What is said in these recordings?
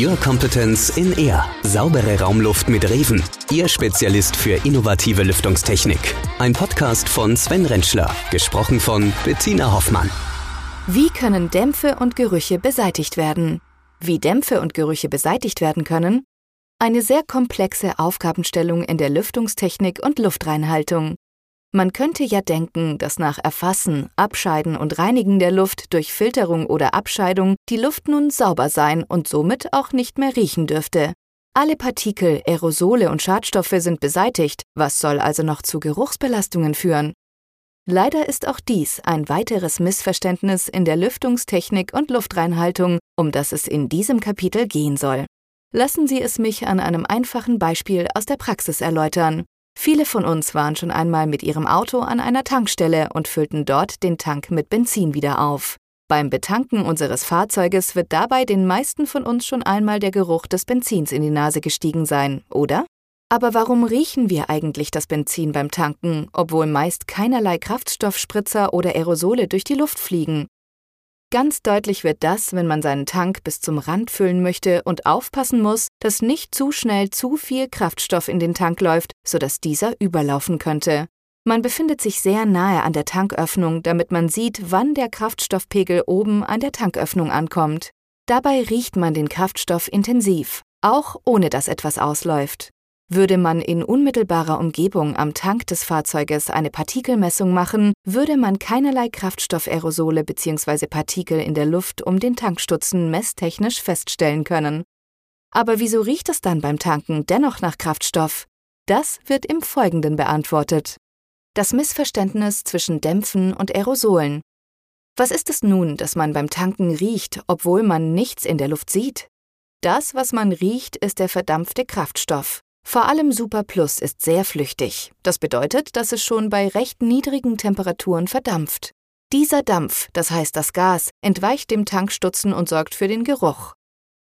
Your Competence in Air. Saubere Raumluft mit Reven. Ihr Spezialist für innovative Lüftungstechnik. Ein Podcast von Sven Rentschler. Gesprochen von Bettina Hoffmann. Wie können Dämpfe und Gerüche beseitigt werden? Wie Dämpfe und Gerüche beseitigt werden können? Eine sehr komplexe Aufgabenstellung in der Lüftungstechnik und Luftreinhaltung. Man könnte ja denken, dass nach Erfassen, Abscheiden und Reinigen der Luft durch Filterung oder Abscheidung die Luft nun sauber sein und somit auch nicht mehr riechen dürfte. Alle Partikel, Aerosole und Schadstoffe sind beseitigt, was soll also noch zu Geruchsbelastungen führen? Leider ist auch dies ein weiteres Missverständnis in der Lüftungstechnik und Luftreinhaltung, um das es in diesem Kapitel gehen soll. Lassen Sie es mich an einem einfachen Beispiel aus der Praxis erläutern. Viele von uns waren schon einmal mit ihrem Auto an einer Tankstelle und füllten dort den Tank mit Benzin wieder auf. Beim Betanken unseres Fahrzeuges wird dabei den meisten von uns schon einmal der Geruch des Benzins in die Nase gestiegen sein, oder? Aber warum riechen wir eigentlich das Benzin beim Tanken, obwohl meist keinerlei Kraftstoffspritzer oder Aerosole durch die Luft fliegen? Ganz deutlich wird das, wenn man seinen Tank bis zum Rand füllen möchte und aufpassen muss, dass nicht zu schnell zu viel Kraftstoff in den Tank läuft, sodass dieser überlaufen könnte. Man befindet sich sehr nahe an der Tanköffnung, damit man sieht, wann der Kraftstoffpegel oben an der Tanköffnung ankommt. Dabei riecht man den Kraftstoff intensiv, auch ohne dass etwas ausläuft. Würde man in unmittelbarer Umgebung am Tank des Fahrzeuges eine Partikelmessung machen, würde man keinerlei Kraftstoffaerosole bzw. Partikel in der Luft um den Tankstutzen messtechnisch feststellen können. Aber wieso riecht es dann beim Tanken dennoch nach Kraftstoff? Das wird im Folgenden beantwortet. Das Missverständnis zwischen Dämpfen und Aerosolen. Was ist es nun, dass man beim Tanken riecht, obwohl man nichts in der Luft sieht? Das, was man riecht, ist der verdampfte Kraftstoff. Vor allem Super Plus ist sehr flüchtig. Das bedeutet, dass es schon bei recht niedrigen Temperaturen verdampft. Dieser Dampf, das heißt das Gas, entweicht dem Tankstutzen und sorgt für den Geruch.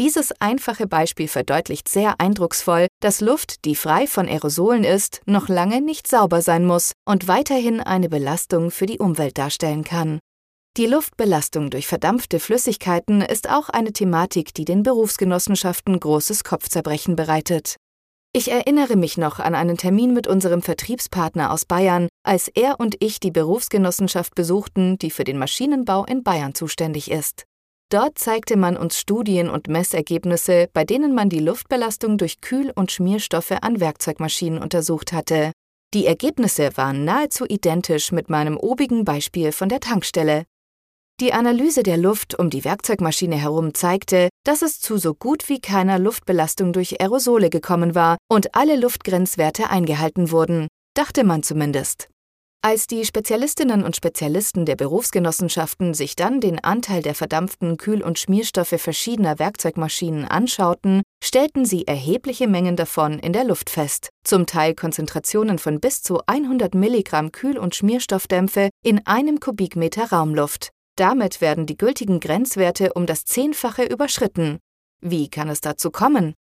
Dieses einfache Beispiel verdeutlicht sehr eindrucksvoll, dass Luft, die frei von Aerosolen ist, noch lange nicht sauber sein muss und weiterhin eine Belastung für die Umwelt darstellen kann. Die Luftbelastung durch verdampfte Flüssigkeiten ist auch eine Thematik, die den Berufsgenossenschaften großes Kopfzerbrechen bereitet. Ich erinnere mich noch an einen Termin mit unserem Vertriebspartner aus Bayern, als er und ich die Berufsgenossenschaft besuchten, die für den Maschinenbau in Bayern zuständig ist. Dort zeigte man uns Studien und Messergebnisse, bei denen man die Luftbelastung durch Kühl- und Schmierstoffe an Werkzeugmaschinen untersucht hatte. Die Ergebnisse waren nahezu identisch mit meinem obigen Beispiel von der Tankstelle. Die Analyse der Luft um die Werkzeugmaschine herum zeigte, dass es zu so gut wie keiner Luftbelastung durch Aerosole gekommen war und alle Luftgrenzwerte eingehalten wurden, dachte man zumindest. Als die Spezialistinnen und Spezialisten der Berufsgenossenschaften sich dann den Anteil der verdampften Kühl- und Schmierstoffe verschiedener Werkzeugmaschinen anschauten, stellten sie erhebliche Mengen davon in der Luft fest, zum Teil Konzentrationen von bis zu 100 Milligramm Kühl- und Schmierstoffdämpfe in einem Kubikmeter Raumluft. Damit werden die gültigen Grenzwerte um das Zehnfache überschritten. Wie kann es dazu kommen?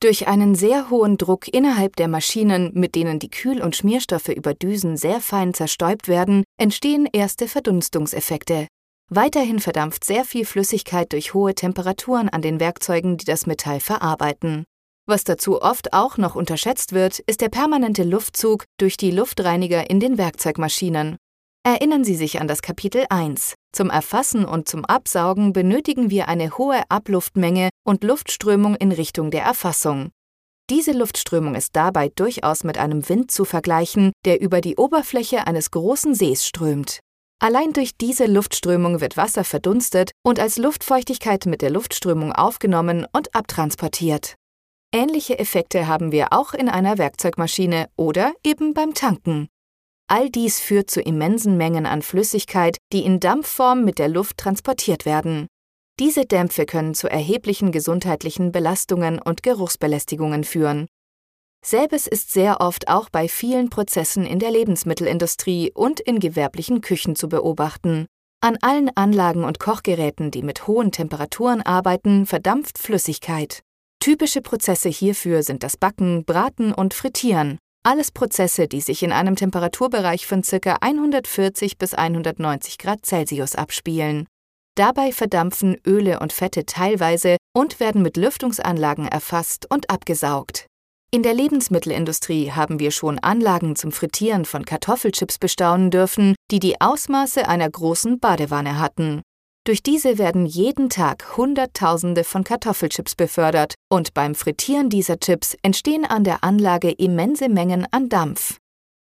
Durch einen sehr hohen Druck innerhalb der Maschinen, mit denen die Kühl- und Schmierstoffe über Düsen sehr fein zerstäubt werden, entstehen erste Verdunstungseffekte. Weiterhin verdampft sehr viel Flüssigkeit durch hohe Temperaturen an den Werkzeugen, die das Metall verarbeiten. Was dazu oft auch noch unterschätzt wird, ist der permanente Luftzug durch die Luftreiniger in den Werkzeugmaschinen. Erinnern Sie sich an das Kapitel 1. Zum Erfassen und zum Absaugen benötigen wir eine hohe Abluftmenge und Luftströmung in Richtung der Erfassung. Diese Luftströmung ist dabei durchaus mit einem Wind zu vergleichen, der über die Oberfläche eines großen Sees strömt. Allein durch diese Luftströmung wird Wasser verdunstet und als Luftfeuchtigkeit mit der Luftströmung aufgenommen und abtransportiert. Ähnliche Effekte haben wir auch in einer Werkzeugmaschine oder eben beim Tanken. All dies führt zu immensen Mengen an Flüssigkeit, die in Dampfform mit der Luft transportiert werden. Diese Dämpfe können zu erheblichen gesundheitlichen Belastungen und Geruchsbelästigungen führen. Selbes ist sehr oft auch bei vielen Prozessen in der Lebensmittelindustrie und in gewerblichen Küchen zu beobachten. An allen Anlagen und Kochgeräten, die mit hohen Temperaturen arbeiten, verdampft Flüssigkeit. Typische Prozesse hierfür sind das Backen, Braten und Frittieren. Alles Prozesse, die sich in einem Temperaturbereich von ca. 140 bis 190 Grad Celsius abspielen. Dabei verdampfen Öle und Fette teilweise, und werden mit Lüftungsanlagen erfasst und abgesaugt. In der Lebensmittelindustrie haben wir schon Anlagen zum Frittieren von Kartoffelchips bestaunen dürfen, die die Ausmaße einer großen Badewanne hatten. Durch diese werden jeden Tag Hunderttausende von Kartoffelchips befördert und beim Frittieren dieser Chips entstehen an der Anlage immense Mengen an Dampf.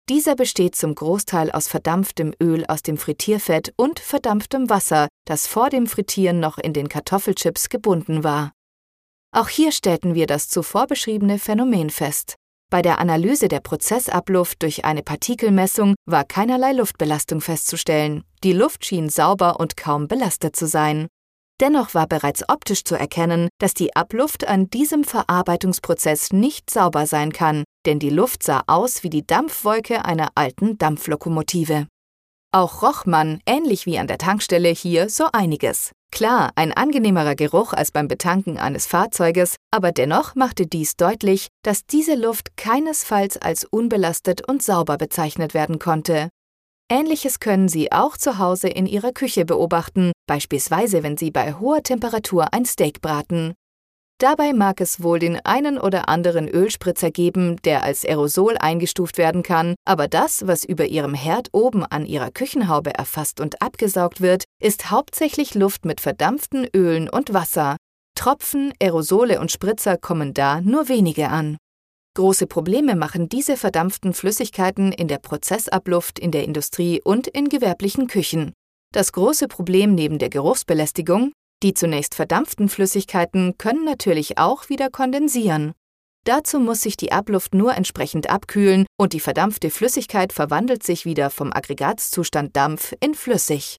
Dieser besteht zum Großteil aus verdampftem Öl aus dem Frittierfett und verdampftem Wasser, das vor dem Frittieren noch in den Kartoffelchips gebunden war. Auch hier stellten wir das zuvor beschriebene Phänomen fest. Bei der Analyse der Prozessabluft durch eine Partikelmessung war keinerlei Luftbelastung festzustellen. Die Luft schien sauber und kaum belastet zu sein. Dennoch war bereits optisch zu erkennen, dass die Abluft an diesem Verarbeitungsprozess nicht sauber sein kann, denn die Luft sah aus wie die Dampfwolke einer alten Dampflokomotive. Auch roch man, ähnlich wie an der Tankstelle hier, so einiges. Klar, ein angenehmerer Geruch als beim Betanken eines Fahrzeuges, aber dennoch machte dies deutlich, dass diese Luft keinesfalls als unbelastet und sauber bezeichnet werden konnte. Ähnliches können Sie auch zu Hause in Ihrer Küche beobachten, beispielsweise wenn Sie bei hoher Temperatur ein Steak braten. Dabei mag es wohl den einen oder anderen Ölspritzer geben, der als Aerosol eingestuft werden kann, aber das, was über Ihrem Herd oben an Ihrer Küchenhaube erfasst und abgesaugt wird, ist hauptsächlich Luft mit verdampften Ölen und Wasser. Tropfen, Aerosole und Spritzer kommen da nur wenige an. Große Probleme machen diese verdampften Flüssigkeiten in der Prozessabluft in der Industrie und in gewerblichen Küchen. Das große Problem neben der Geruchsbelästigung, die zunächst verdampften Flüssigkeiten können natürlich auch wieder kondensieren. Dazu muss sich die Abluft nur entsprechend abkühlen und die verdampfte Flüssigkeit verwandelt sich wieder vom Aggregatzustand Dampf in flüssig.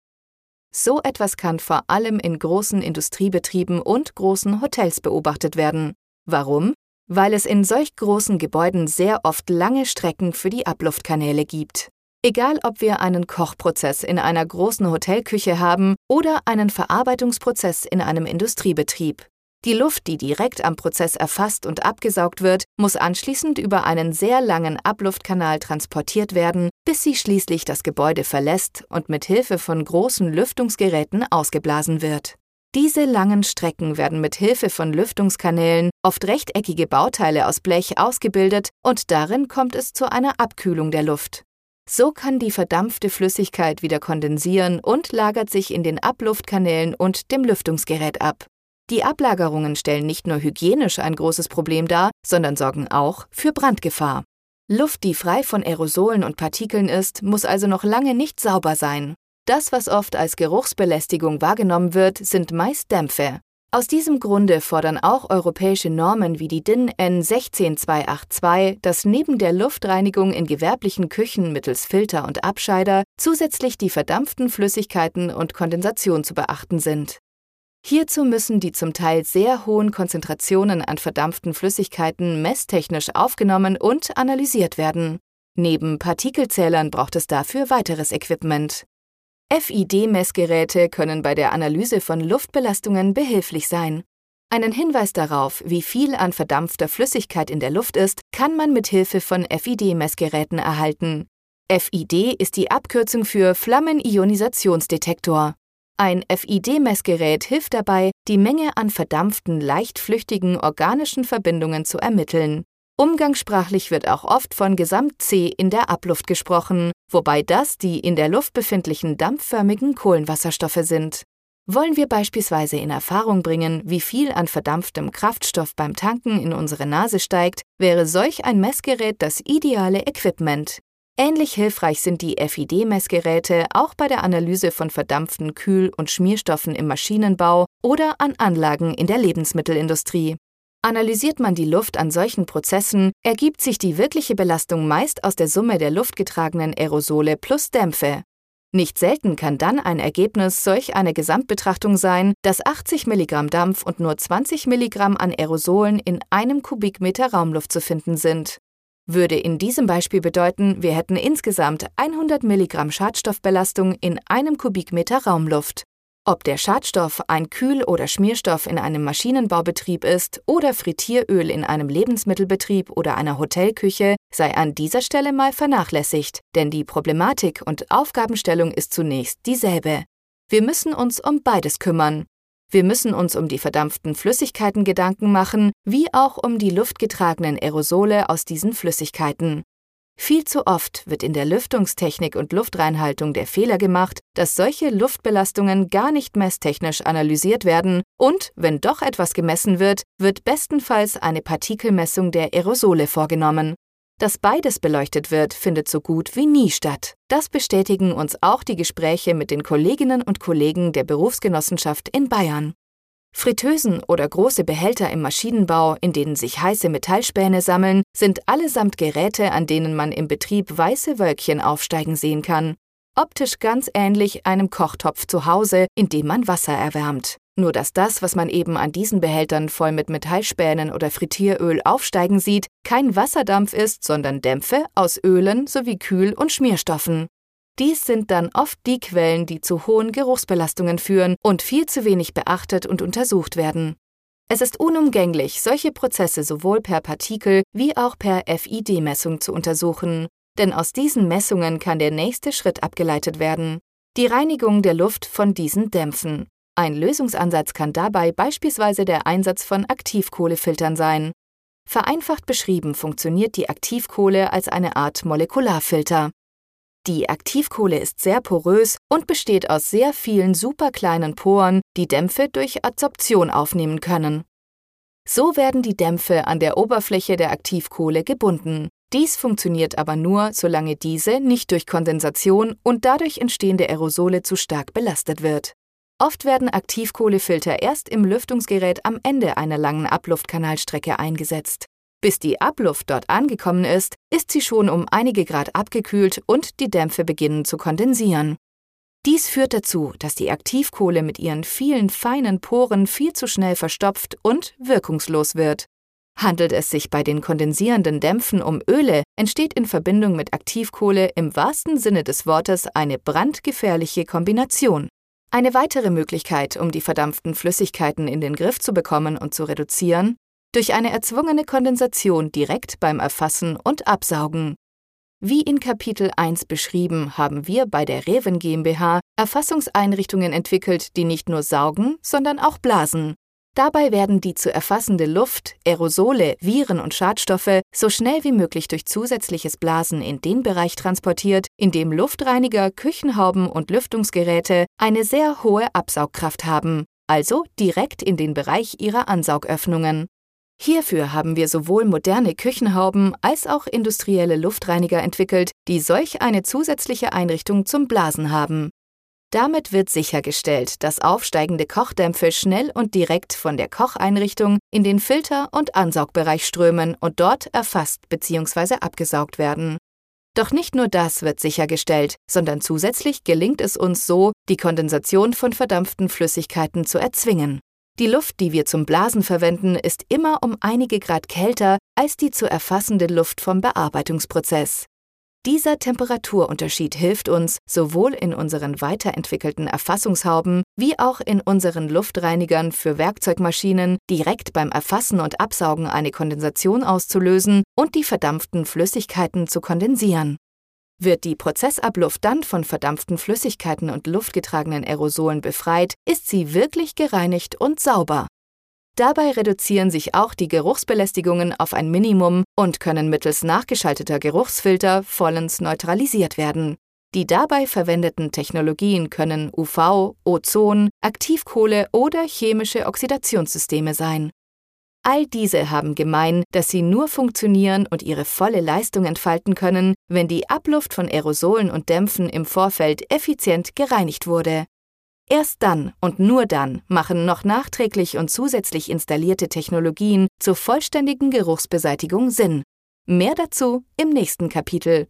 So etwas kann vor allem in großen Industriebetrieben und großen Hotels beobachtet werden. Warum? Weil es in solch großen Gebäuden sehr oft lange Strecken für die Abluftkanäle gibt. Egal, ob wir einen Kochprozess in einer großen Hotelküche haben oder einen Verarbeitungsprozess in einem Industriebetrieb. Die Luft, die direkt am Prozess erfasst und abgesaugt wird, muss anschließend über einen sehr langen Abluftkanal transportiert werden, bis sie schließlich das Gebäude verlässt und mit Hilfe von großen Lüftungsgeräten ausgeblasen wird. Diese langen Strecken werden mit Hilfe von Lüftungskanälen, oft rechteckige Bauteile aus Blech, ausgebildet und darin kommt es zu einer Abkühlung der Luft. So kann die verdampfte Flüssigkeit wieder kondensieren und lagert sich in den Abluftkanälen und dem Lüftungsgerät ab. Die Ablagerungen stellen nicht nur hygienisch ein großes Problem dar, sondern sorgen auch für Brandgefahr. Luft, die frei von Aerosolen und Partikeln ist, muss also noch lange nicht sauber sein. Das, was oft als Geruchsbelästigung wahrgenommen wird, sind meist Dämpfe. Aus diesem Grunde fordern auch europäische Normen wie die DIN N 16282, dass neben der Luftreinigung in gewerblichen Küchen mittels Filter und Abscheider zusätzlich die verdampften Flüssigkeiten und Kondensation zu beachten sind. Hierzu müssen die zum Teil sehr hohen Konzentrationen an verdampften Flüssigkeiten messtechnisch aufgenommen und analysiert werden. Neben Partikelzählern braucht es dafür weiteres Equipment. FID-Messgeräte können bei der Analyse von Luftbelastungen behilflich sein. Einen Hinweis darauf, wie viel an verdampfter Flüssigkeit in der Luft ist, kann man mit Hilfe von FID-Messgeräten erhalten. FID ist die Abkürzung für Flammenionisationsdetektor. Ein FID-Messgerät hilft dabei, die Menge an verdampften, leicht flüchtigen organischen Verbindungen zu ermitteln. Umgangssprachlich wird auch oft von Gesamt-C in der Abluft gesprochen, wobei das die in der Luft befindlichen dampfförmigen Kohlenwasserstoffe sind. Wollen wir beispielsweise in Erfahrung bringen, wie viel an verdampftem Kraftstoff beim Tanken in unsere Nase steigt, wäre solch ein Messgerät das ideale Equipment. Ähnlich hilfreich sind die FID-Messgeräte auch bei der Analyse von verdampften Kühl- und Schmierstoffen im Maschinenbau oder an Anlagen in der Lebensmittelindustrie. Analysiert man die Luft an solchen Prozessen, ergibt sich die wirkliche Belastung meist aus der Summe der luftgetragenen Aerosole plus Dämpfe. Nicht selten kann dann ein Ergebnis solch einer Gesamtbetrachtung sein, dass 80 Milligramm Dampf und nur 20 Milligramm an Aerosolen in einem Kubikmeter Raumluft zu finden sind. Würde in diesem Beispiel bedeuten, wir hätten insgesamt 100 Milligramm Schadstoffbelastung in einem Kubikmeter Raumluft. Ob der Schadstoff ein Kühl- oder Schmierstoff in einem Maschinenbaubetrieb ist oder Frittieröl in einem Lebensmittelbetrieb oder einer Hotelküche, sei an dieser Stelle mal vernachlässigt, denn die Problematik und Aufgabenstellung ist zunächst dieselbe. Wir müssen uns um beides kümmern. Wir müssen uns um die verdampften Flüssigkeiten Gedanken machen, wie auch um die luftgetragenen Aerosole aus diesen Flüssigkeiten. Viel zu oft wird in der Lüftungstechnik und Luftreinhaltung der Fehler gemacht, dass solche Luftbelastungen gar nicht messtechnisch analysiert werden und, wenn doch etwas gemessen wird, wird bestenfalls eine Partikelmessung der Aerosole vorgenommen. Dass beides beleuchtet wird, findet so gut wie nie statt. Das bestätigen uns auch die Gespräche mit den Kolleginnen und Kollegen der Berufsgenossenschaft in Bayern. Fritteusen oder große Behälter im Maschinenbau, in denen sich heiße Metallspäne sammeln, sind allesamt Geräte, an denen man im Betrieb weiße Wölkchen aufsteigen sehen kann. Optisch ganz ähnlich einem Kochtopf zu Hause, in dem man Wasser erwärmt. Nur dass das, was man eben an diesen Behältern voll mit Metallspänen oder Frittieröl aufsteigen sieht, kein Wasserdampf ist, sondern Dämpfe aus Ölen sowie Kühl- und Schmierstoffen. Dies sind dann oft die Quellen, die zu hohen Geruchsbelastungen führen und viel zu wenig beachtet und untersucht werden. Es ist unumgänglich, solche Prozesse sowohl per Partikel wie auch per FID-Messung zu untersuchen, denn aus diesen Messungen kann der nächste Schritt abgeleitet werden, die Reinigung der Luft von diesen Dämpfen. Ein Lösungsansatz kann dabei beispielsweise der Einsatz von Aktivkohlefiltern sein. Vereinfacht beschrieben funktioniert die Aktivkohle als eine Art Molekularfilter. Die Aktivkohle ist sehr porös und besteht aus sehr vielen superkleinen Poren, die Dämpfe durch Adsorption aufnehmen können. So werden die Dämpfe an der Oberfläche der Aktivkohle gebunden. Dies funktioniert aber nur, solange diese nicht durch Kondensation und dadurch entstehende Aerosole zu stark belastet wird. Oft werden Aktivkohlefilter erst im Lüftungsgerät am Ende einer langen Abluftkanalstrecke eingesetzt. Bis die Abluft dort angekommen ist, ist sie schon um einige Grad abgekühlt und die Dämpfe beginnen zu kondensieren. Dies führt dazu, dass die Aktivkohle mit ihren vielen feinen Poren viel zu schnell verstopft und wirkungslos wird. Handelt es sich bei den kondensierenden Dämpfen um Öle, entsteht in Verbindung mit Aktivkohle im wahrsten Sinne des Wortes eine brandgefährliche Kombination. Eine weitere Möglichkeit, um die verdampften Flüssigkeiten in den Griff zu bekommen und zu reduzieren, durch eine erzwungene Kondensation direkt beim Erfassen und Absaugen. Wie in Kapitel 1 beschrieben, haben wir bei der Reven GmbH Erfassungseinrichtungen entwickelt, die nicht nur saugen, sondern auch blasen. Dabei werden die zu erfassende Luft, Aerosole, Viren und Schadstoffe so schnell wie möglich durch zusätzliches Blasen in den Bereich transportiert, in dem Luftreiniger, Küchenhauben und Lüftungsgeräte eine sehr hohe Absaugkraft haben, also direkt in den Bereich ihrer Ansaugöffnungen. Hierfür haben wir sowohl moderne Küchenhauben als auch industrielle Luftreiniger entwickelt, die solch eine zusätzliche Einrichtung zum Blasen haben. Damit wird sichergestellt, dass aufsteigende Kochdämpfe schnell und direkt von der Kocheinrichtung in den Filter- und Ansaugbereich strömen und dort erfasst bzw. abgesaugt werden. Doch nicht nur das wird sichergestellt, sondern zusätzlich gelingt es uns so, die Kondensation von verdampften Flüssigkeiten zu erzwingen. Die Luft, die wir zum Blasen verwenden, ist immer um einige Grad kälter als die zu erfassende Luft vom Bearbeitungsprozess. Dieser Temperaturunterschied hilft uns, sowohl in unseren weiterentwickelten Erfassungshauben wie auch in unseren Luftreinigern für Werkzeugmaschinen, direkt beim Erfassen und Absaugen eine Kondensation auszulösen und die verdampften Flüssigkeiten zu kondensieren. Wird die Prozessabluft dann von verdampften Flüssigkeiten und luftgetragenen Aerosolen befreit, ist sie wirklich gereinigt und sauber. Dabei reduzieren sich auch die Geruchsbelästigungen auf ein Minimum und können mittels nachgeschalteter Geruchsfilter vollends neutralisiert werden. Die dabei verwendeten Technologien können UV, Ozon, Aktivkohle oder chemische Oxidationssysteme sein. All diese haben gemein, dass sie nur funktionieren und ihre volle Leistung entfalten können, wenn die Abluft von Aerosolen und Dämpfen im Vorfeld effizient gereinigt wurde. Erst dann und nur dann machen noch nachträglich und zusätzlich installierte Technologien zur vollständigen Geruchsbeseitigung Sinn. Mehr dazu im nächsten Kapitel.